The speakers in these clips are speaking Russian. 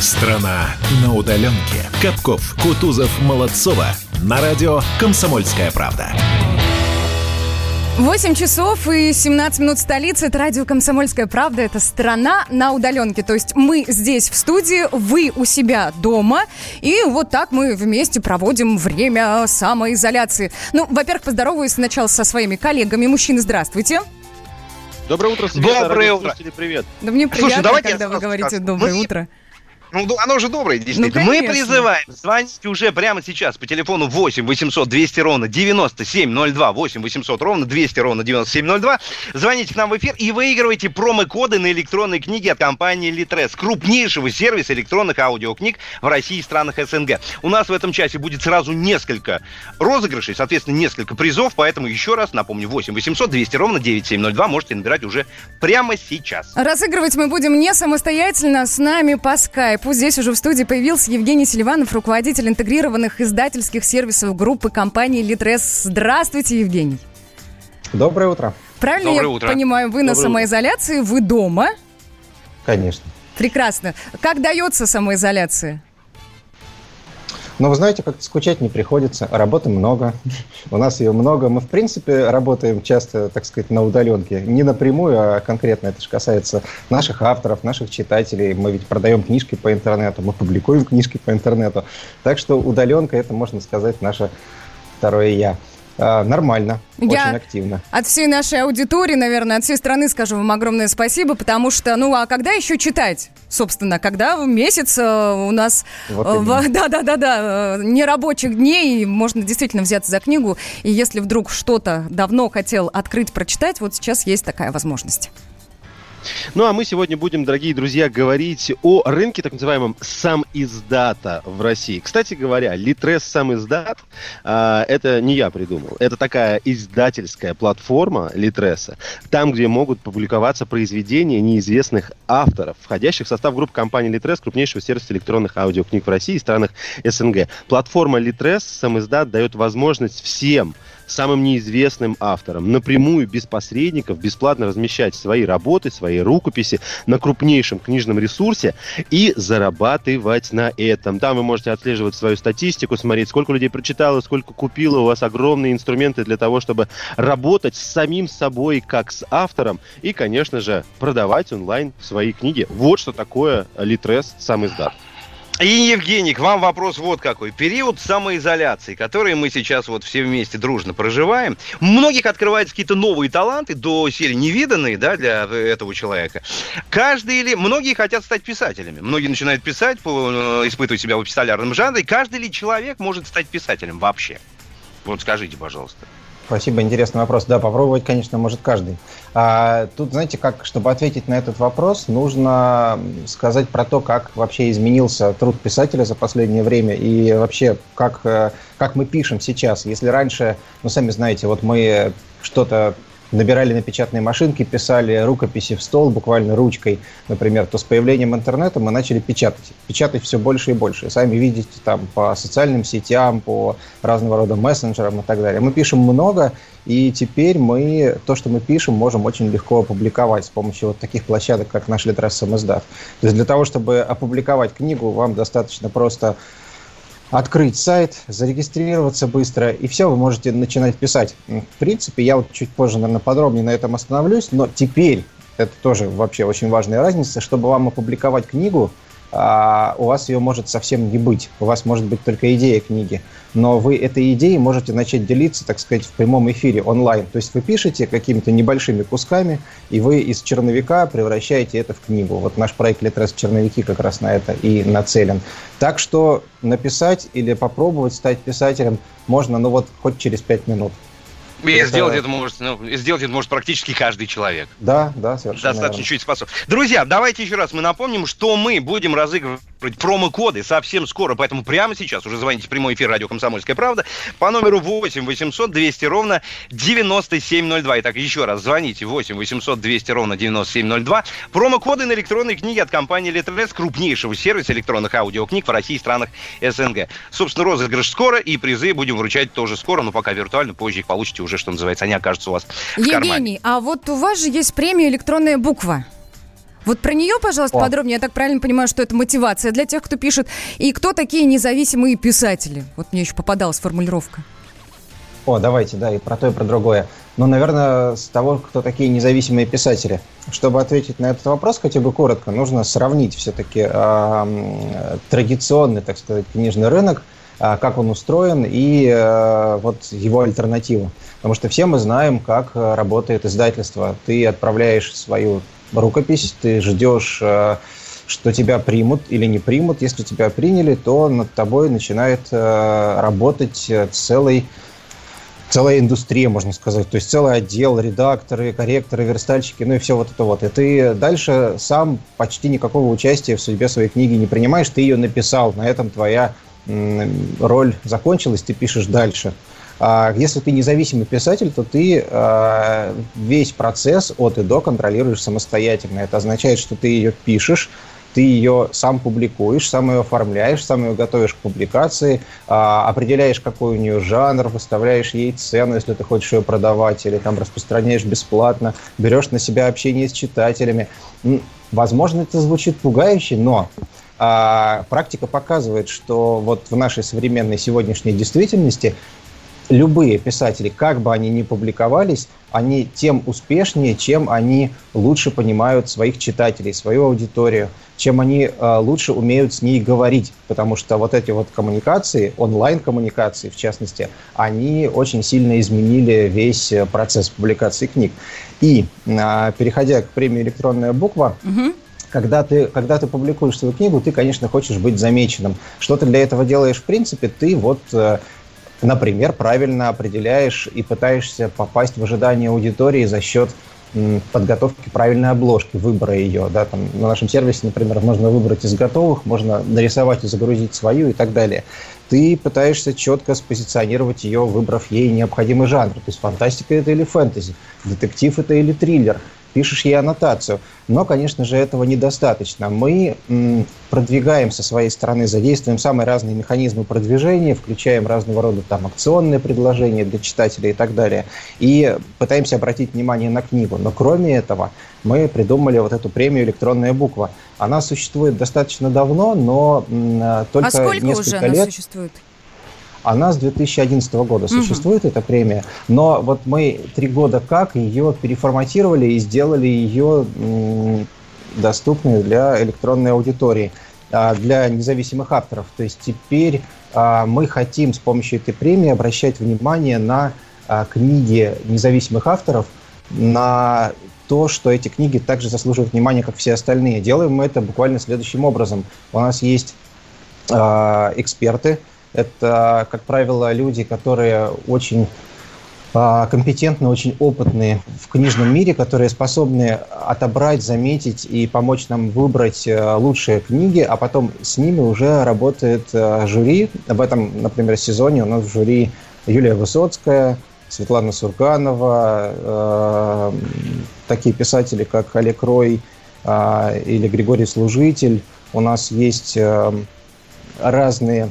Страна на удаленке. Капков, Кутузов, Молодцова. На радио «Комсомольская правда». 8 часов и 17 минут столицы. Это радио «Комсомольская правда». Это страна на удаленке. То есть мы здесь в студии, вы у себя дома. И вот так мы вместе проводим время самоизоляции. Ну, во-первых, поздороваюсь сначала со своими коллегами. Мужчины, здравствуйте. Доброе утро, Света. Доброе утро. Привет. Да мне приятно, Слушай, давайте когда вы говорите. «доброе Мы- утро». Ну, оно уже доброе, действительно. Ну, Мы призываем звонить уже прямо сейчас по телефону 8 800 200 ровно 9702, 8 800 ровно 200 ровно 9702. Звоните к нам в эфир и выигрывайте промокоды на электронные книги от компании Litres, крупнейшего сервиса электронных аудиокниг в России и странах СНГ. У нас в этом часе будет сразу несколько розыгрышей, соответственно, несколько призов, поэтому еще раз напомню, 8 800 200 ровно 9702 можете набирать уже прямо сейчас. Разыгрывать мы будем не самостоятельно, с нами по скайпу. Здесь уже в студии появился Евгений Селиванов, руководитель интегрированных издательских сервисов группы компании Литрес. Здравствуйте, Евгений. Доброе утро. Правильно Доброе я утро. понимаю, вы на Доброе самоизоляции, вы дома. Конечно. Прекрасно. Как дается самоизоляция? Но вы знаете, как-то скучать не приходится. Работы много. У нас ее много. Мы, в принципе, работаем часто, так сказать, на удаленке. Не напрямую, а конкретно. Это же касается наших авторов, наших читателей. Мы ведь продаем книжки по интернету, мы публикуем книжки по интернету. Так что удаленка, это, можно сказать, наше второе «я». А, нормально, Я- очень активно. От всей нашей аудитории, наверное, от всей страны скажу вам огромное спасибо, потому что, ну, а когда еще читать? Собственно, когда в месяц э, у нас э, да-да-да-да, э, нерабочих дней, можно действительно взяться за книгу, и если вдруг что-то давно хотел открыть, прочитать, вот сейчас есть такая возможность. Ну а мы сегодня будем, дорогие друзья, говорить о рынке так называемом сам издата в России. Кстати говоря, Литрес сам издат это не я придумал. Это такая издательская платформа Литреса, там, где могут публиковаться произведения неизвестных авторов, входящих в состав группы компании Литрес, крупнейшего сервиса электронных аудиокниг в России и странах СНГ. Платформа Литрес сам издат дает возможность всем самым неизвестным авторам напрямую, без посредников, бесплатно размещать свои работы, свои рукописи на крупнейшем книжном ресурсе и зарабатывать на этом. Там вы можете отслеживать свою статистику, смотреть, сколько людей прочитало, сколько купило. У вас огромные инструменты для того, чтобы работать с самим собой, как с автором, и, конечно же, продавать онлайн свои книги. Вот что такое Литрес сам издат. И, Евгений, к вам вопрос вот какой. Период самоизоляции, который мы сейчас вот все вместе дружно проживаем, многих открываются какие-то новые таланты, до серии невиданные, да, для этого человека. Каждый или... Многие хотят стать писателями. Многие начинают писать, э, испытывать себя в эпистолярном жанре. Каждый ли человек может стать писателем вообще? Вот скажите, пожалуйста. Спасибо, интересный вопрос. Да, попробовать, конечно, может каждый. А, тут, знаете, как, чтобы ответить на этот вопрос, нужно сказать про то, как вообще изменился труд писателя за последнее время и вообще, как, э, как мы пишем сейчас. Если раньше, ну, сами знаете, вот мы что-то набирали на печатные машинки, писали рукописи в стол буквально ручкой, например, то с появлением интернета мы начали печатать. Печатать все больше и больше. Сами видите там по социальным сетям, по разного рода мессенджерам и так далее. Мы пишем много, и теперь мы то, что мы пишем, можем очень легко опубликовать с помощью вот таких площадок, как наш Литрес самоиздат. То есть для того, чтобы опубликовать книгу, вам достаточно просто открыть сайт, зарегистрироваться быстро, и все, вы можете начинать писать. В принципе, я вот чуть позже, наверное, подробнее на этом остановлюсь, но теперь, это тоже вообще очень важная разница, чтобы вам опубликовать книгу, а, у вас ее может совсем не быть. У вас может быть только идея книги. Но вы этой идеей можете начать делиться, так сказать, в прямом эфире онлайн. То есть вы пишете какими-то небольшими кусками, и вы из черновика превращаете это в книгу. Вот наш проект «Литрес черновики» как раз на это и нацелен. Так что написать или попробовать стать писателем можно, ну вот, хоть через пять минут. И Это- сделать это может, ну, сделать это может практически каждый человек. Да, да, совершенно Достаточно верно. чуть способ. Друзья, давайте еще раз мы напомним, что мы будем разыгрывать промокоды совсем скоро, поэтому прямо сейчас уже звоните в прямой эфир радио «Комсомольская правда» по номеру 8 800 200 ровно 9702. Итак, еще раз звоните 8 800 200 ровно 9702. Промокоды на электронные книги от компании Литрес, крупнейшего сервиса электронных аудиокниг в России и странах СНГ. Собственно, розыгрыш скоро, и призы будем вручать тоже скоро, но пока виртуально, позже их получите уже, что называется, они окажутся у вас в кармане. Евгений, а вот у вас же есть премия «Электронная буква». Вот про нее, пожалуйста, О. подробнее. Я так правильно понимаю, что это мотивация для тех, кто пишет. И кто такие независимые писатели? Вот мне еще попадалась формулировка. О, давайте, да, и про то, и про другое. Ну, наверное, с того, кто такие независимые писатели. Чтобы ответить на этот вопрос хотя бы коротко, нужно сравнить все-таки э, традиционный, так сказать, книжный рынок, э, как он устроен, и э, вот его альтернативу. Потому что все мы знаем, как работает издательство. Ты отправляешь свою рукопись, ты ждешь... Э, что тебя примут или не примут. Если тебя приняли, то над тобой начинает э, работать э, целый целая индустрия, можно сказать, то есть целый отдел, редакторы, корректоры, верстальщики, ну и все вот это вот. И ты дальше сам почти никакого участия в судьбе своей книги не принимаешь, ты ее написал, на этом твоя роль закончилась, ты пишешь дальше. А если ты независимый писатель, то ты а, весь процесс от и до контролируешь самостоятельно. Это означает, что ты ее пишешь, ты ее сам публикуешь, сам ее оформляешь, сам ее готовишь к публикации, а, определяешь, какой у нее жанр, выставляешь ей цену, если ты хочешь ее продавать, или там распространяешь бесплатно, берешь на себя общение с читателями. Возможно, это звучит пугающе, но а, практика показывает, что вот в нашей современной сегодняшней действительности любые писатели, как бы они ни публиковались, они тем успешнее, чем они лучше понимают своих читателей, свою аудиторию, чем они э, лучше умеют с ней говорить, потому что вот эти вот коммуникации, онлайн-коммуникации в частности, они очень сильно изменили весь процесс публикации книг. И э, переходя к премии «Электронная буква», угу когда ты, когда ты публикуешь свою книгу, ты, конечно, хочешь быть замеченным. Что ты для этого делаешь в принципе? Ты вот э, например, правильно определяешь и пытаешься попасть в ожидание аудитории за счет подготовки правильной обложки, выбора ее. Да, там, на нашем сервисе, например, можно выбрать из готовых, можно нарисовать и загрузить свою и так далее. Ты пытаешься четко спозиционировать ее, выбрав ей необходимый жанр. То есть фантастика это или фэнтези, детектив это или триллер – пишешь ей аннотацию. Но, конечно же, этого недостаточно. Мы продвигаем со своей стороны, задействуем самые разные механизмы продвижения, включаем разного рода там акционные предложения для читателей и так далее, и пытаемся обратить внимание на книгу. Но кроме этого, мы придумали вот эту премию «Электронная буква». Она существует достаточно давно, но только а сколько несколько уже лет... она существует? Она с 2011 года существует, угу. эта премия, но вот мы три года как ее переформатировали и сделали ее доступной для электронной аудитории, а, для независимых авторов. То есть теперь а, мы хотим с помощью этой премии обращать внимание на а, книги независимых авторов, на то, что эти книги также заслуживают внимания, как все остальные. Делаем мы это буквально следующим образом. У нас есть эксперты, это, как правило, люди, которые очень а, компетентны, очень опытные в книжном мире, которые способны отобрать, заметить и помочь нам выбрать э, лучшие книги, а потом с ними уже работает э, жюри. Об этом, например, сезоне у нас в жюри Юлия Высоцкая, Светлана Сурганова, э, такие писатели, как Олег Рой э, или Григорий Служитель. У нас есть э, разные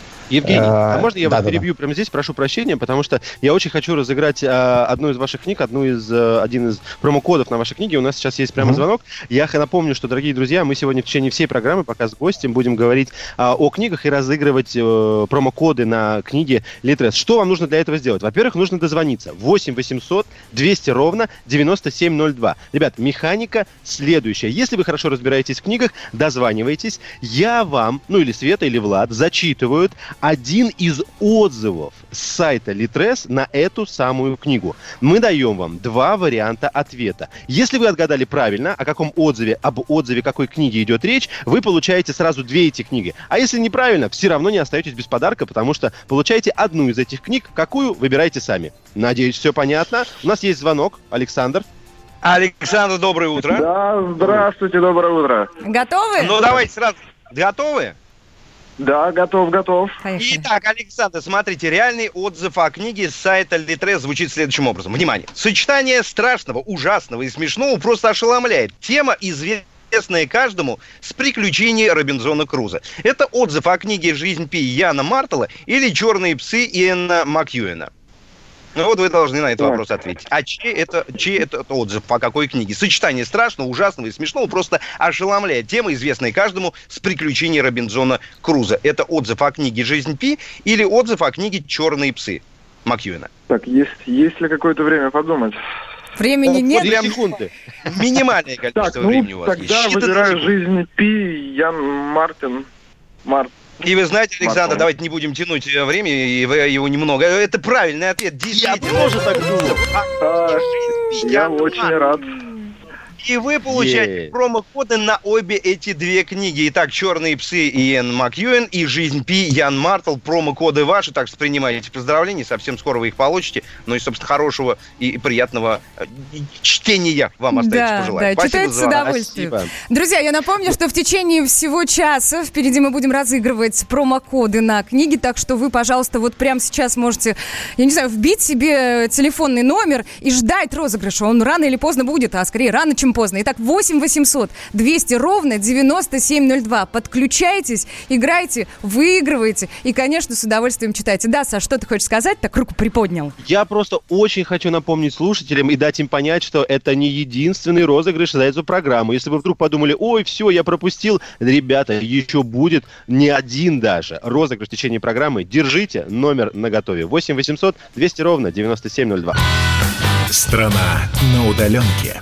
Евгений, а, а можно я вас перебью прямо здесь? Прошу прощения, потому что я очень хочу разыграть а, одну из ваших книг, одну из, а, один из промокодов на вашей книге. У нас сейчас есть прямо звонок. Я напомню, что, дорогие друзья, мы сегодня в течение всей программы, пока с гостем, будем говорить а, о книгах и разыгрывать промокоды на книге Литрес. Что вам нужно для этого сделать? Во-первых, нужно дозвониться. 8 800 200 ровно 9702. Ребят, механика следующая. Если вы хорошо разбираетесь в книгах, дозванивайтесь. Я вам, ну или Света, или Влад, зачитывают один из отзывов с сайта Litres на эту самую книгу. Мы даем вам два варианта ответа. Если вы отгадали правильно, о каком отзыве, об отзыве какой книги идет речь, вы получаете сразу две эти книги. А если неправильно, все равно не остаетесь без подарка, потому что получаете одну из этих книг, какую выбирайте сами. Надеюсь, все понятно. У нас есть звонок. Александр. Александр, доброе утро. Да, здравствуйте, доброе утро. Готовы? Ну, давайте сразу. Готовы? Да, готов, готов. Поехали. Итак, Александр, смотрите, реальный отзыв о книге с сайта Литре звучит следующим образом. Внимание. Сочетание страшного, ужасного и смешного просто ошеломляет. Тема известная каждому с приключений Робинзона Круза. Это отзыв о книге «Жизнь Пи» Яна Мартела или «Черные псы» Иэна Макьюэна. Ну вот вы должны на этот Так. вопрос ответить. А чей это, чей это отзыв по какой книге? Сочетание страшного, ужасного и смешного просто ошеломляет. Тема, известная каждому, с приключений Робинзона Круза. Это отзыв о книге «Жизнь Пи» или отзыв о книге «Черные псы» Макьюина? Так, есть, есть ли какое-то время подумать? Времени Вот нет. две секунды. Минимальное Так, количество ну, времени у вас тогда есть. Считанные выбираю. «Жизнь Пи», Ян Мартин. Март. И вы знаете, Александр, Мартин. давайте не будем тянуть э, время, и вы- его немного. Это правильный ответ. Я тоже так думал. А, я Ян очень рад. И вы получаете Ей. промокоды на обе эти две книги. Итак, «Черные псы» Иэн Макьюэн и «Жизнь Пи» Ян Мартл. Промокоды ваши, так что принимайте поздравления. Совсем скоро вы их получите. Ну и, собственно, хорошего и приятного э, чтения вам остается Да, пожелать. да, Спасибо читать с удовольствием. Спасибо. Друзья, я напомню, что в течение всего часа впереди мы будем разыгрывать промокоды на книги, так что вы, пожалуйста, вот прямо сейчас можете, я не знаю, вбить себе телефонный номер и ждать розыгрыша. Он рано или поздно будет, а скорее рано, чем поздно. Итак, 8 800 200 ровно 9702. Подключайтесь, играйте, выигрывайте и, конечно, с удовольствием читайте. Да, Саш, что ты хочешь сказать? Так руку приподнял. Я просто очень хочу напомнить слушателям и дать им понять, что это не единственный розыгрыш за эту программу. Если вы вдруг подумали, ой, все, я пропустил, ребята, еще будет не один даже розыгрыш в течение программы. Держите номер на готове. 8 800 200 ровно 9702. Страна на удаленке.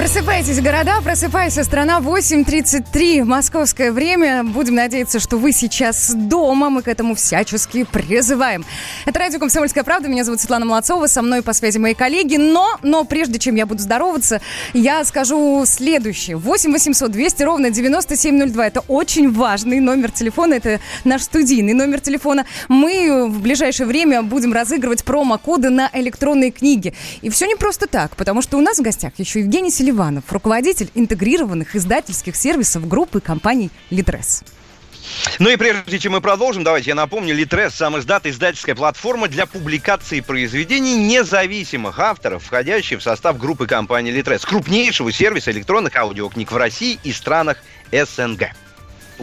Просыпайтесь, города, просыпайся, страна 8.33, московское время. Будем надеяться, что вы сейчас дома, мы к этому всячески призываем. Это радио «Комсомольская правда», меня зовут Светлана Молодцова, со мной по связи мои коллеги. Но, но прежде чем я буду здороваться, я скажу следующее. 8 800 200 ровно 9702, это очень важный номер телефона, это наш студийный номер телефона. Мы в ближайшее время будем разыгрывать промокоды на электронные книги. И все не просто так, потому что у нас в гостях еще Евгений Селиванов, руководитель интегрированных издательских сервисов группы компаний «Литрес». Ну и прежде чем мы продолжим, давайте я напомню, Литрес, сам издат, издательская платформа для публикации произведений независимых авторов, входящих в состав группы компании Литрес, крупнейшего сервиса электронных аудиокниг в России и странах СНГ.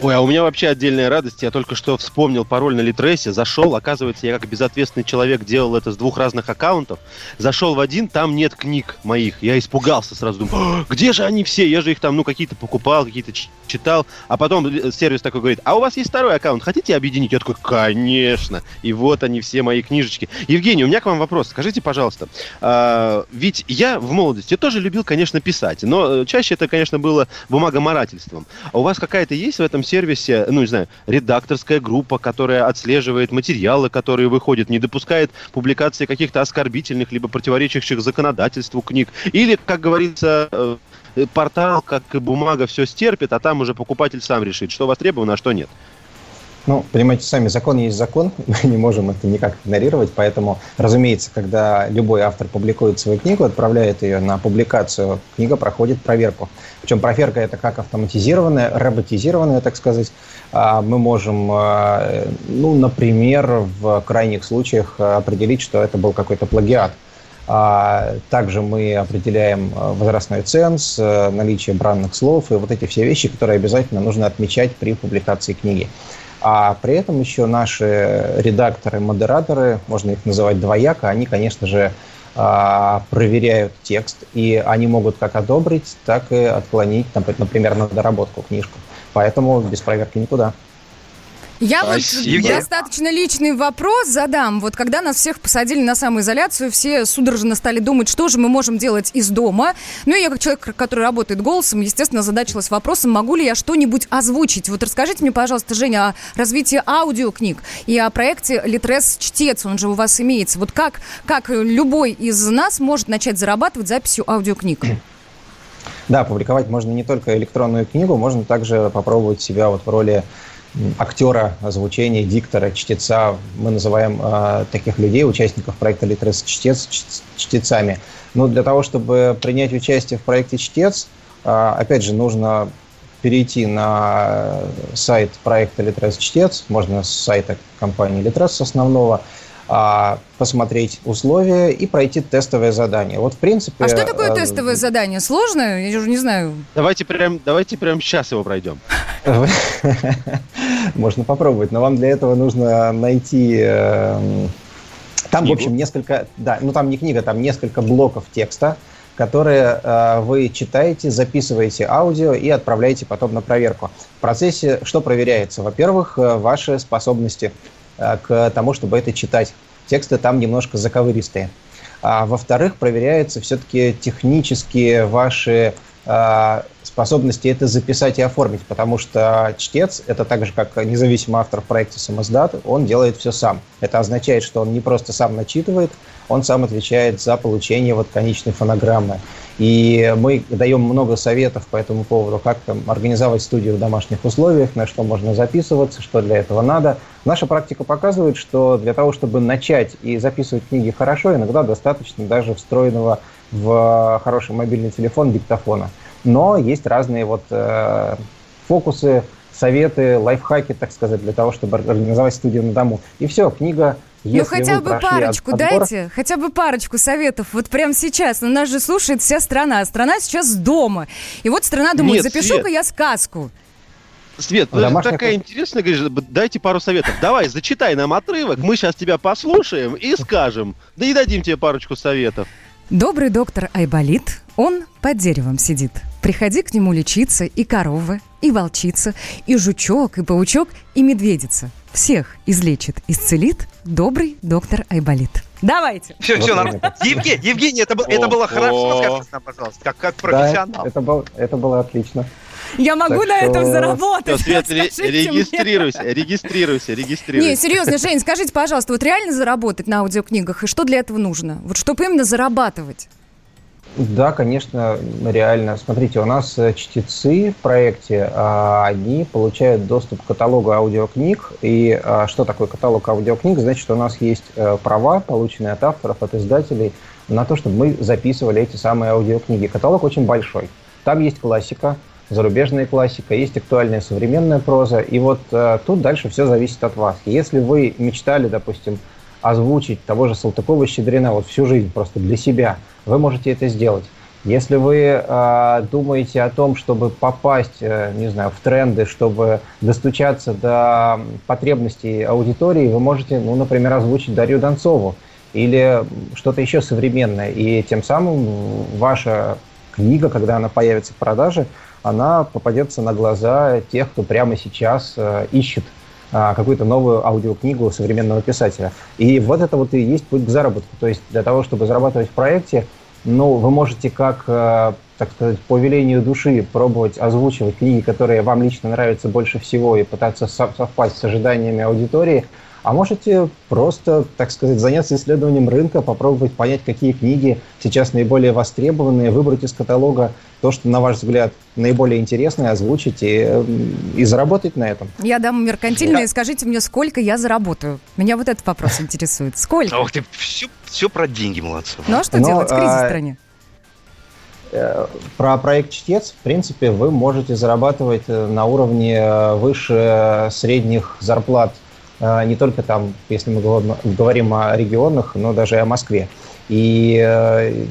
Ой, а у меня вообще отдельная радость. Я только что вспомнил пароль на Литресе, зашел, оказывается, я как безответственный человек делал это с двух разных аккаунтов. Зашел в один, там нет книг моих. Я испугался сразу, думаю, «А, где же они все? Я же их там, ну, какие-то покупал, какие-то читал. А потом э, сервис такой говорит, а у вас есть второй аккаунт, хотите объединить? Я такой, конечно. И вот они, все мои книжечки. Евгений, у меня к вам вопрос. Скажите, пожалуйста, а, ведь я в молодости тоже любил, конечно, писать, но э, чаще это, конечно, было бумагоморательством. А у вас какая-то есть в этом сервисе, ну, не знаю, редакторская группа, которая отслеживает материалы, которые выходят, не допускает публикации каких-то оскорбительных либо противоречащих законодательству книг? Или, как говорится, э, портал, как и бумага, все стерпит, а там уже покупатель сам решит, что востребовано, а что нет? Ну, понимаете, сами закон есть закон, мы не можем это никак игнорировать, поэтому, разумеется, когда любой автор публикует свою книгу, отправляет ее на публикацию, книга проходит проверку. Причем проверка это как автоматизированная, роботизированная, так сказать. А Мы можем, э, ну, например, в крайних случаях определить, что это был какой-то плагиат. А Также мы определяем возрастной ценз, наличие бранных слов и вот эти все вещи, которые обязательно нужно отмечать при публикации книги. А при этом еще наши редакторы, модераторы, можно их называть двояко, они, конечно же, а, проверяют текст, и они могут как одобрить, так и отклонить, например, на доработку книжку. Поэтому без проверки никуда. Я вот Спасибо. достаточно личный вопрос задам. Вот когда нас всех посадили на самоизоляцию, все судорожно стали думать, что же мы можем делать из дома. Ну и я как человек, который работает голосом, естественно, задачилась вопросом, могу ли я что-нибудь озвучить. Вот расскажите мне, пожалуйста, Женя, о развитии аудиокниг и о проекте «Литрес Чтец», он же у вас имеется. Вот как, как любой из нас может начать зарабатывать записью аудиокниг? Да, публиковать можно не только электронную книгу, можно также попробовать себя вот в роли актера озвучения, диктора, чтеца. Мы называем э, таких людей, участников проекта «Литрес Чтец» чтецами. Но для того, чтобы принять участие в проекте «Чтец», э, опять же, нужно перейти на сайт проекта «Литрес Чтец», можно с сайта компании «Литрес» основного, посмотреть условия и пройти тестовое задание. Вот, в принципе... А что такое э, тестовое задание? Сложное? Я уже не знаю. Давайте прям, давайте прям сейчас его пройдем. Можно попробовать, но вам для этого нужно найти... Эм, там, в общем, несколько... Да, ну там не книга, там несколько блоков текста, которые э, вы читаете, записываете аудио и отправляете потом на проверку. В процессе что проверяется? Во-первых, э, ваши способности к тому, чтобы это читать. Тексты там немножко заковыристые. А во-вторых, проверяются все-таки технические ваши э, способности это записать и оформить, потому что чтец, это так же, как независимый автор в проекте «Самоздат», он делает все сам. Это означает, что он не просто сам начитывает, он сам отвечает за получение вот конечной фонограммы. И мы даем много советов по этому поводу, как там, организовать студию в домашних условиях, на что можно записываться, что для этого надо. Наша практика показывает, что для того, чтобы начать и записывать книги хорошо, иногда достаточно даже встроенного в хороший мобильный телефон диктофона. Но есть разные вот э, фокусы, советы, лайфхаки, так сказать, для того, чтобы организовать студию на дому. И все, книга ну хотя бы парочку отбор... дайте, хотя бы парочку советов. Вот прямо сейчас. Ну, нас же слушает вся страна. Страна сейчас дома. И вот страна думает, запишу-ка я сказку. Свет, ну, Домашних... такая интересная, говоришь, дайте пару советов. Давай, зачитай нам отрывок, мы сейчас тебя послушаем и скажем. Да и дадим тебе парочку советов. Добрый доктор Айболит, он под деревом сидит. Приходи к нему лечиться и корова, и волчица, и жучок, и паучок, и медведица. Всех излечит, исцелит добрый доктор Айболит. Давайте. Все, вот все, нормально. Евгений, Евгений, это, это было хорошо, скажите нам, пожалуйста, как, как профессионал. Да, это, был, это было отлично. Я могу так на что... этом заработать. Все, Свет, регистрируйся, мне. регистрируйся, регистрируйся. Не, серьезно, Жень, скажите, пожалуйста, вот реально заработать на аудиокнигах, и что для этого нужно? Вот чтобы именно зарабатывать? Да, конечно, реально. Смотрите, у нас э, чтецы в проекте, а, они получают доступ к каталогу аудиокниг. И а, что такое каталог аудиокниг? Значит, что у нас есть э, права, полученные от авторов, от издателей, на то, чтобы мы записывали эти самые аудиокниги. Каталог очень большой. Там есть классика, зарубежная классика, есть актуальная современная проза. И вот э, тут дальше все зависит от вас. Если вы мечтали, допустим, озвучить того же Салтыкова-Щедрина вот всю жизнь просто для себя, вы можете это сделать. Если вы э, думаете о том, чтобы попасть, э, не знаю, в тренды, чтобы достучаться до потребностей аудитории, вы можете, ну, например, озвучить Дарью Донцову или что-то еще современное. И тем самым ваша книга, когда она появится в продаже, она попадется на глаза тех, кто прямо сейчас э, ищет а, какую-то новую аудиокнигу современного писателя. И вот это вот и есть путь к заработку. То есть для того, чтобы зарабатывать в проекте, ну, вы можете как, э, так сказать, по велению души пробовать озвучивать книги, которые вам лично нравятся больше всего, и пытаться совпасть с ожиданиями аудитории – а можете просто, так сказать, заняться исследованием рынка, попробовать понять, какие книги сейчас наиболее востребованные, выбрать из каталога то, что, на ваш взгляд, наиболее интересное, озвучить и, и заработать на этом. Я дам меркантильное, да. скажите мне, сколько я заработаю? Меня вот этот вопрос интересует. Сколько? Ох ты, все, все про деньги, молодцы. Ну а что Но, делать в кризис а... стране? Э, про проект «Чтец», в принципе, вы можете зарабатывать э, на уровне э, выше средних зарплат не только там, если мы говорим о регионах, но даже и о Москве. И э,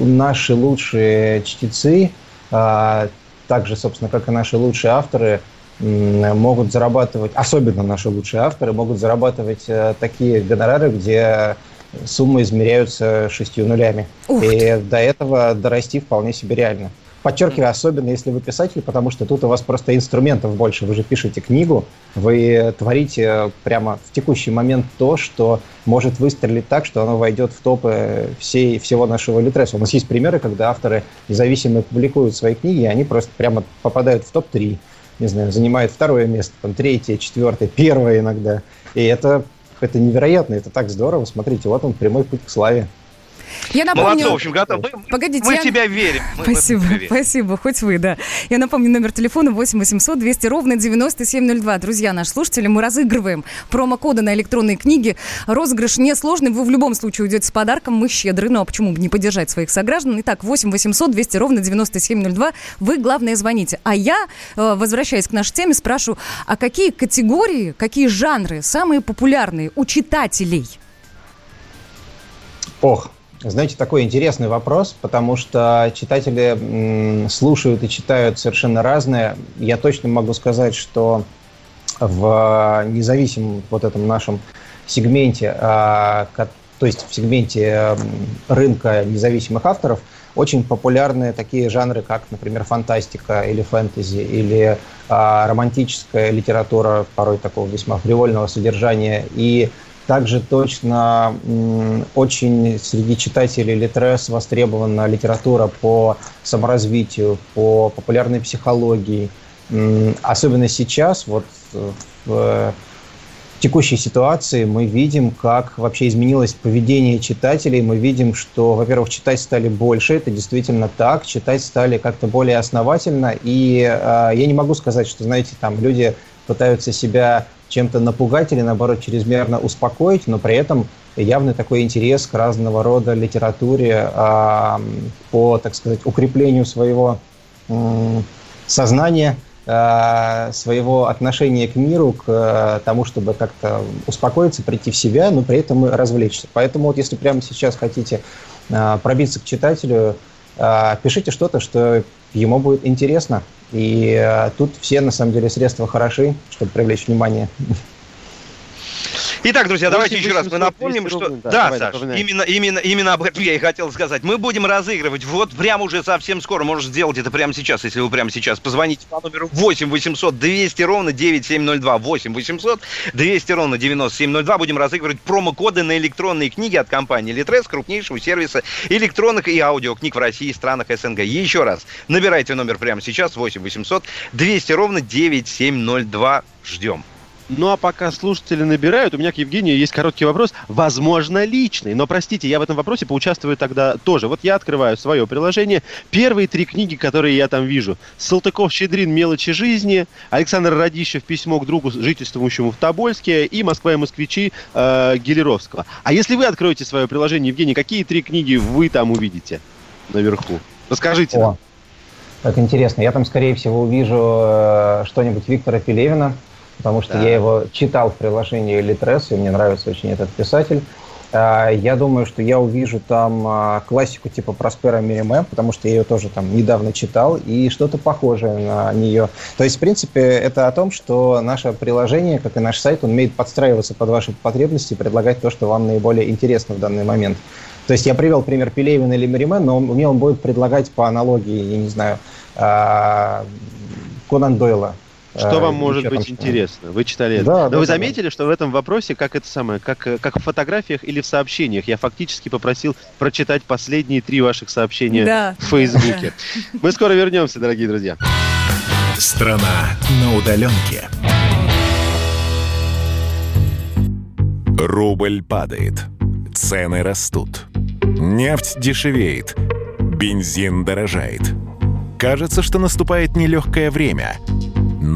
наши лучшие чтецы, а, так же, собственно, как и наши лучшие авторы, могут зарабатывать, особенно наши лучшие авторы, могут зарабатывать э, такие гонорары, где суммы измеряются шестью нулями. Ух И до этого дорасти вполне себе реально. Подчеркиваю, особенно если вы писатель, потому что тут у вас просто инструментов больше. Вы же пишете книгу, вы творите прямо в текущий момент то, что может выстрелить так, что оно войдет в топы всей, всего нашего литреса. У нас есть примеры, когда авторы независимо публикуют свои книги, и они просто прямо попадают в топ-3. Не знаю, занимают второе место, там третье, четвертое, первое иногда. И это, это невероятно, это так здорово. Смотрите, вот он, прямой путь к славе. Я напомню... Молодцы, в общем, готовы. Погодите, Мы я- в тебя верим. Мы Спасибо, тебя верим. спасибо, хоть вы, да. Я напомню, номер телефона 8 800 200 ровно 9702. Друзья, наши слушатели, мы разыгрываем промокоды на электронные книги. Розыгрыш несложный, вы в любом случае уйдете с подарком, мы щедры, ну а почему бы не поддержать своих сограждан? Итак, 8 800 200 ровно 9702, вы, главное, звоните. А я, э, возвращаясь к нашей теме, спрашиваю, а какие категории, какие жанры самые популярные у читателей? Ох, знаете, такой интересный вопрос, потому что читатели слушают и читают совершенно разное. Я точно могу сказать, что в независимом вот этом нашем сегменте, а, то есть в сегменте рынка независимых авторов, очень популярны такие жанры, как, например, фантастика или фэнтези, или а, романтическая литература, порой такого весьма фривольного содержания, и также точно очень среди читателей Литрес востребована литература по саморазвитию, по популярной психологии. Особенно сейчас, вот э, в текущей ситуации мы видим, как вообще изменилось поведение читателей. Мы видим, что, во-первых, читать стали больше, это действительно так. Читать стали как-то более основательно. И э, я не могу сказать, что, знаете, там люди пытаются себя чем-то напугать или, наоборот, чрезмерно успокоить, но при этом явный такой интерес к разного рода литературе а, по, так сказать, укреплению своего м, сознания, а, своего отношения к миру, к а, тому, чтобы как-то успокоиться, прийти в себя, но при этом и развлечься. Поэтому вот если прямо сейчас хотите а, пробиться к читателю, пишите что-то, что ему будет интересно. И а, тут все, на самом деле, средства хороши, чтобы привлечь внимание. Итак, друзья, давайте 8 еще раз мы 800 напомним, 200 что... ровно, да, Да, давай, Саш, именно, именно, именно об этом я и хотел сказать. Мы будем разыгрывать вот прямо уже совсем скоро. Можешь сделать это прямо сейчас, если вы прямо сейчас позвоните по номеру 8 800 200 ровно 9702. 8 800 200 ровно 9702. Будем разыгрывать промокоды на электронные книги от компании Литрес, крупнейшего сервиса электронных и аудиокниг в России и странах СНГ. Еще раз, набирайте номер прямо сейчас 8 800 200 ровно 9702. Ждем. Ну а пока слушатели набирают, у меня к Евгению есть короткий вопрос, возможно, личный. Но, простите, я в этом вопросе поучаствую тогда тоже. Вот я открываю свое приложение. Первые три книги, которые я там вижу. Салтыков-Щедрин «Мелочи жизни», Александр Радищев «Письмо к другу, жительствующему в Тобольске» и «Москва и москвичи» э, Гелеровского. А если вы откроете свое приложение, Евгений, какие три книги вы там увидите наверху? Расскажите нам. О, как интересно. Я там, скорее всего, увижу э, что-нибудь Виктора Пелевина, потому что Да. я его читал в приложении Литрес, и мне нравится очень этот писатель. А, Я думаю, что я увижу там а, классику типа Проспера Мериме, потому что я ее тоже там недавно читал, и что-то похожее на нее. То есть, в принципе, это о том, что наше приложение, как и наш сайт, он умеет подстраиваться под ваши потребности и предлагать то, что вам наиболее интересно в данный момент. То есть я привел пример Пелевина или Мериме, но мне он будет предлагать по аналогии, я не знаю, а, Конан Дойла. Что А, вам может еще там быть что-нибудь. интересно? Вы читали это? Да, Но да, вы да, заметили, что в этом вопросе, как это самое, как, э, как в фотографиях или в сообщениях, я фактически попросил прочитать последние три ваших сообщения Да. в Фейсбуке. Мы скоро вернемся, дорогие друзья. Страна на удаленке. Рубль падает. Цены растут. Нефть дешевеет. Бензин дорожает. Кажется, что наступает нелегкое время.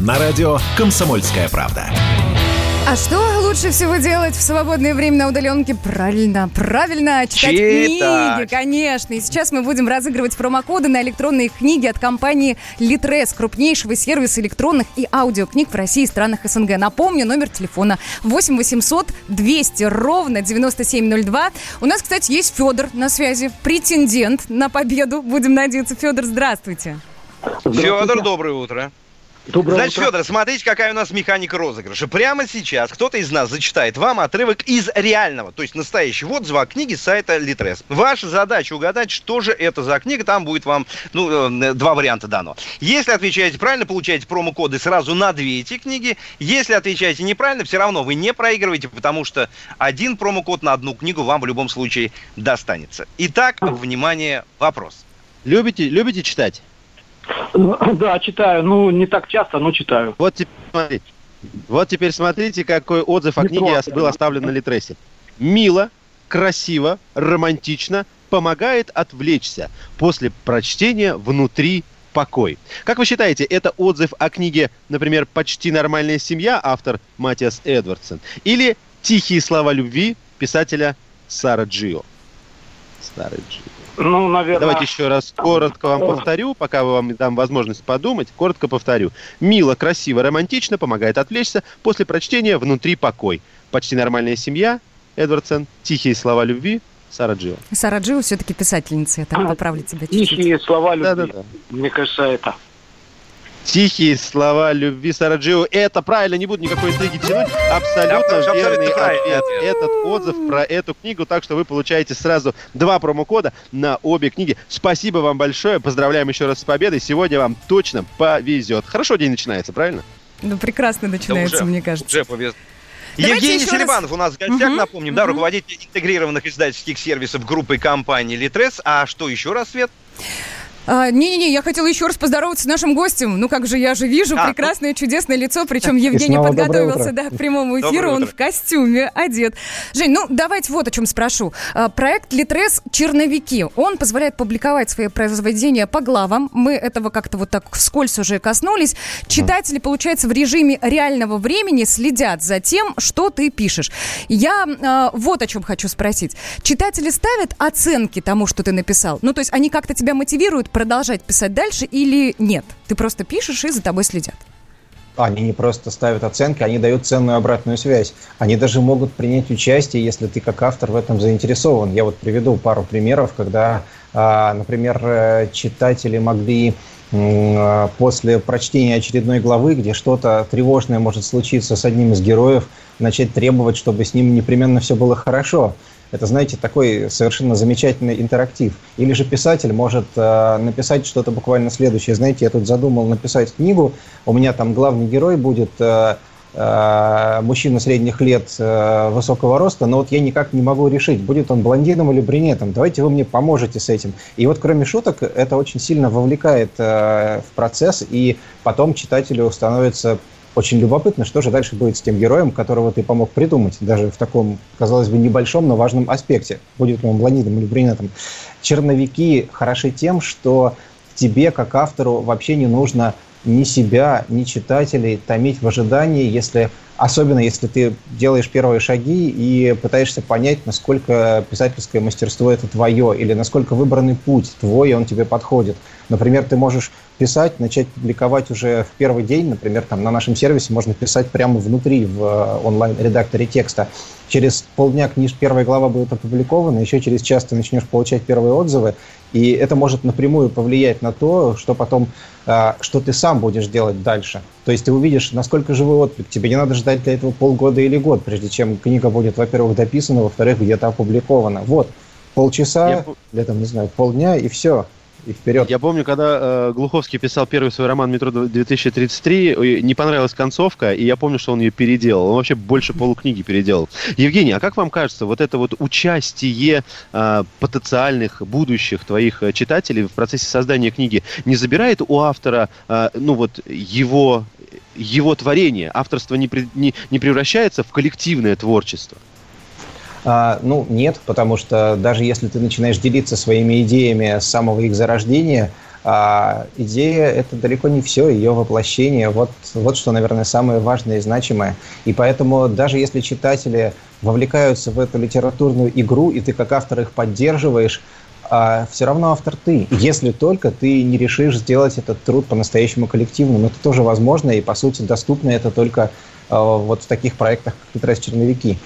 На радио «Комсомольская правда». А что лучше всего делать в свободное время на удаленке? Правильно, правильно, читать, Читать. книги, конечно. И сейчас мы будем разыгрывать промокоды на электронные книги от компании Litres, крупнейшего сервиса электронных и аудиокниг в России и странах СНГ. Напомню, номер телефона 8 800 200 ровно 9702. У нас, кстати, есть Федор на связи, претендент на победу. Будем надеяться. Федор, здравствуйте. Федор, доброе утро. Доброе Значит, утро. Федор, смотрите, какая у нас механика розыгрыша. Прямо сейчас кто-то из нас зачитает вам отрывок из реального, то есть настоящего отзыва о книге с сайта Литрес. Ваша задача угадать, что же это за книга. Там будет вам ну, э, два варианта дано. Если отвечаете правильно, получаете промокоды сразу на две эти книги. Если отвечаете неправильно, все равно вы не проигрываете, потому что один промокод на одну книгу вам в любом случае достанется. Итак, внимание, вопрос. Любите, любите читать? Да, читаю. Ну, не так часто, но читаю. Вот теперь смотрите. Вот теперь смотрите, какой отзыв о Метро, книге ос- да. был оставлен на Литресе. Мило, красиво, романтично, помогает отвлечься. После прочтения внутри покой. Как вы считаете, это отзыв о книге, например, «Почти нормальная семья» автор Матиас Эдвардсон или «Тихие слова любви» писателя Сара Джио? Сара Джио. Ну, наверное... Давайте еще раз коротко вам повторю, пока вам дам возможность подумать. Коротко повторю. Мило, красиво, романтично, помогает отвлечься. После прочтения внутри покой. Почти нормальная семья. Эдвардсон. Тихие слова любви. Сара Джио. Сара Джио все-таки писательница, я так поправлю тебя чуть-чуть. Тихие слова любви. Да-да-да. Мне кажется, это. Тихие слова любви Сара Джио. Это правильно, не буду никакой интриги тянуть. Абсолютно Абсолютно верный ответ. Этот отзыв про эту книгу, так что вы получаете сразу два промокода на обе книги. Спасибо вам большое. Поздравляем еще раз с победой. Сегодня вам точно повезет. Хорошо день начинается, правильно? Ну, прекрасно начинается, уже- мне кажется. Уже. Давайте Евгений еще раз- Селиванов у нас в гостях, Мгм, напомним, да, мгм. руководитель интегрированных издательских сервисов группы компании Литрес. А что еще раз, Свет? А, Не-не-не, я хотела еще раз поздороваться с нашим гостем. Ну как же, я же вижу А, ну. прекрасное, чудесное лицо. Причем Евгений подготовился да, к прямому эфиру. Он в костюме одет. Жень, ну давайте вот о чем спрошу. А, Проект Литрес «Черновики». Он позволяет публиковать свои произведения по главам. Мы этого как-то вот так вскользь уже коснулись. Читатели, получается, в режиме реального времени следят за тем, что ты пишешь. Я а, вот о чем хочу спросить. Читатели ставят оценки тому, что ты написал? Ну, то есть они как-то тебя мотивируют продолжать писать дальше или нет? Ты просто пишешь и за тобой следят. Они не просто ставят оценки, они дают ценную обратную связь. Они даже могут принять участие, если ты как автор в этом заинтересован. Я вот приведу пару примеров, когда, а, например, э, читатели могли а, после прочтения очередной главы, где что-то тревожное может случиться с одним из героев, начать требовать, чтобы с ним непременно все было хорошо. Это, знаете, такой совершенно замечательный интерактив. Или же писатель может э, написать что-то буквально следующее. Знаете, я тут задумал написать книгу, у меня там главный герой будет э, э, мужчина средних лет э, высокого роста, но вот я никак не могу решить, будет он блондином или брюнетом. Давайте вы мне поможете с этим. И вот кроме шуток, это очень сильно вовлекает э, в процесс, и потом читателю становится очень любопытно, что же дальше будет с тем героем, которого ты помог придумать, даже в таком, казалось бы, небольшом, но важном аспекте. Будет ли он блондином или брюнетом. Черновики хороши тем, что тебе, как автору, вообще не нужно ни себя, ни читателей томить в ожидании, если, особенно если ты делаешь первые шаги и пытаешься понять, насколько писательское мастерство это твое, или насколько выбранный путь твой, и он тебе подходит. Например, ты можешь писать, начать публиковать уже в первый день, например, там на нашем сервисе можно писать прямо внутри в э, онлайн-редакторе текста. Через полдня книж первая глава будет опубликована, еще через час ты начнешь получать первые отзывы, и это может напрямую повлиять на то, что потом, э, что ты сам будешь делать дальше. То есть ты увидишь, насколько живой отклик. Тебе не надо ждать для этого полгода или год, прежде чем книга будет, во-первых, дописана, во-вторых, где-то опубликована. Вот, полчаса, Я там, не знаю, полдня, и все, и вперед. Я помню, когда э, Глуховский писал первый свой роман «Метро 2033», э, не понравилась концовка, и я помню, что он ее переделал. Он вообще больше полукниги переделал. Евгений, а как вам кажется, вот это вот участие э, потенциальных будущих твоих э, читателей в процессе создания книги не забирает у автора, э, ну вот, его его творение, авторство не, при- не, не превращается в коллективное творчество? А, ну, нет, потому что даже если ты начинаешь делиться своими идеями с самого их зарождения, а, идея – это далеко не все, ее воплощение. Вот, вот что, наверное, самое важное и значимое. И поэтому даже если читатели вовлекаются в эту литературную игру, и ты как автор их поддерживаешь, а, все равно автор ты. Если только ты не решишь сделать этот труд по-настоящему коллективным. Это тоже возможно, и, по сути, доступно это только а, вот в таких проектах, как «Литрес черновики».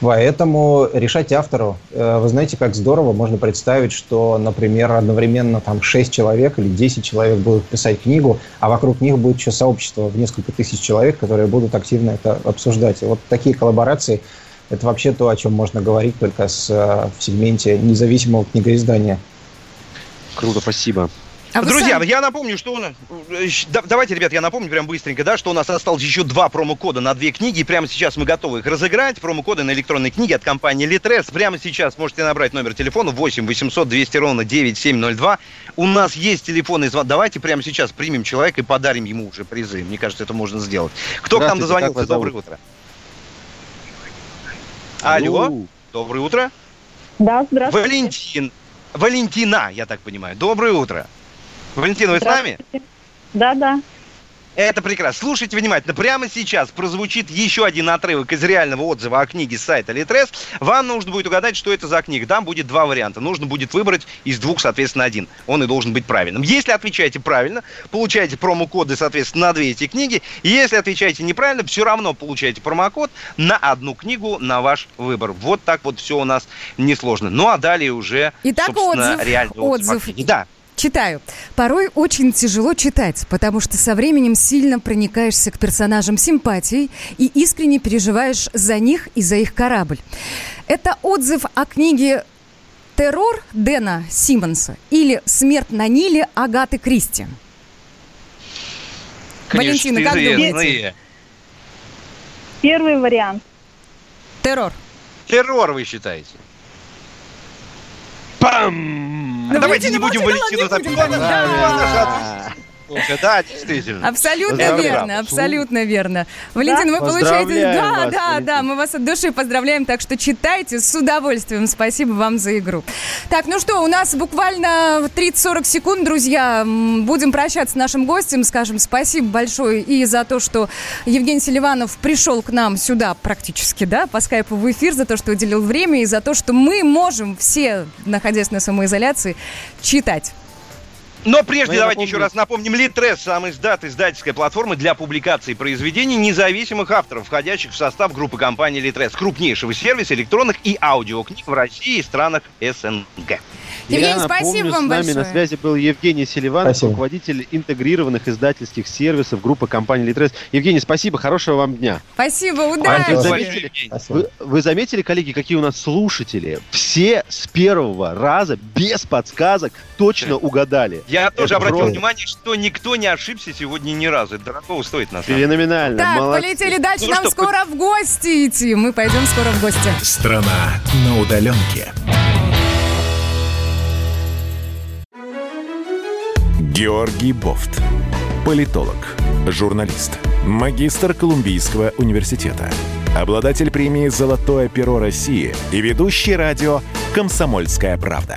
Поэтому решать автору. Э, вы знаете, как здорово можно представить, что, например, одновременно там 6 человек или 10 человек будут писать книгу, а вокруг них будет еще сообщество в несколько тысяч человек, которые будут активно это обсуждать. И вот такие коллаборации – это вообще то, о чем можно говорить только с, э, в сегменте независимого книгоиздания. Круто, спасибо. А Друзья, сами... я напомню, что у нас... Давайте, ребят, я напомню прям быстренько, да, что у нас осталось еще два промокода на две книги. И прямо сейчас мы готовы их разыграть. Промокоды на электронные книги от компании Litres. Прямо сейчас можете набрать номер телефона 8 800 200 ровно 9702. У нас есть телефонный звонок. Давайте прямо сейчас примем человека и подарим ему уже призы. Мне кажется, это можно сделать. Кто к нам дозвонился? Доброе утро. Алло. Доброе утро. Да, здравствуйте. Валентин. Валентина, я так понимаю. Доброе утро. Валентина, вы с нами? Да, да. Это прекрасно. Слушайте внимательно. Прямо сейчас прозвучит еще один отрывок из реального отзыва о книге с сайта Литрес. Вам нужно будет угадать, что это за книга. Там будет два варианта. Нужно будет выбрать из двух, соответственно, один. Он и должен быть правильным. Если отвечаете правильно, получаете промокоды, соответственно, на две эти книги. Если отвечаете неправильно, все равно получаете промокод на одну книгу на ваш выбор. Вот так вот все у нас несложно. Ну а далее уже, Итак, собственно, отзыв, реальный отзыв. отзыв. Да. Читаю. Порой очень тяжело читать, потому что со временем сильно проникаешься к персонажам симпатией и искренне переживаешь за них и за их корабль. Это отзыв о книге «Террор» Дэна Симмонса или «Смерть на Ниле» Агаты Кристи. Конечно, Валентина, как думаете? Первый вариант. Террор. Террор, вы считаете? Пам! Давайте не будем Валентину не запинать. да. Действительно. Абсолютно Поздравляю. верно, абсолютно верно. Валентин, вы получаете... Да, вас, да, Валентин. да, мы вас от души поздравляем, так что читайте с удовольствием. Спасибо вам за игру. Так, ну что, у нас буквально 30-40 секунд, друзья. Будем прощаться с нашим гостем. Скажем спасибо большое и за то, что Евгений Селиванов пришел к нам сюда практически, да, по скайпу в эфир, за то, что уделил время и за то, что мы можем все, находясь на самоизоляции, читать. Но прежде я давайте еще раз напомним. Литрес, сам издат издательской платформы для публикации произведений независимых авторов, входящих в состав группы компании Литрес, крупнейшего сервиса электронных и аудиокниг в России и странах СНГ. Евгений, Я спасибо напомню, вам с нами большое. на связи был Евгений Селиванов, Спасибо. руководитель интегрированных издательских сервисов группы компании Литрес. Евгений, спасибо, хорошего вам дня. Спасибо, Вы удачи. Спасибо. заметили, вы, вы заметили, коллеги, какие у нас слушатели? Все с первого раза, без подсказок, точно угадали. Я тоже Это обратил просто внимание, что никто не ошибся сегодня ни разу. Это дорого стоит на самом деле. Феноменально, Так, молодцы. полетели дальше. Ну Нам что, скоро в гости идти. Мы пойдем скоро в гости. Страна на удаленке. Георгий Бофт. Политолог, журналист, магистр Колумбийского университета, обладатель премии «Золотое перо России» и ведущий радио «Комсомольская правда».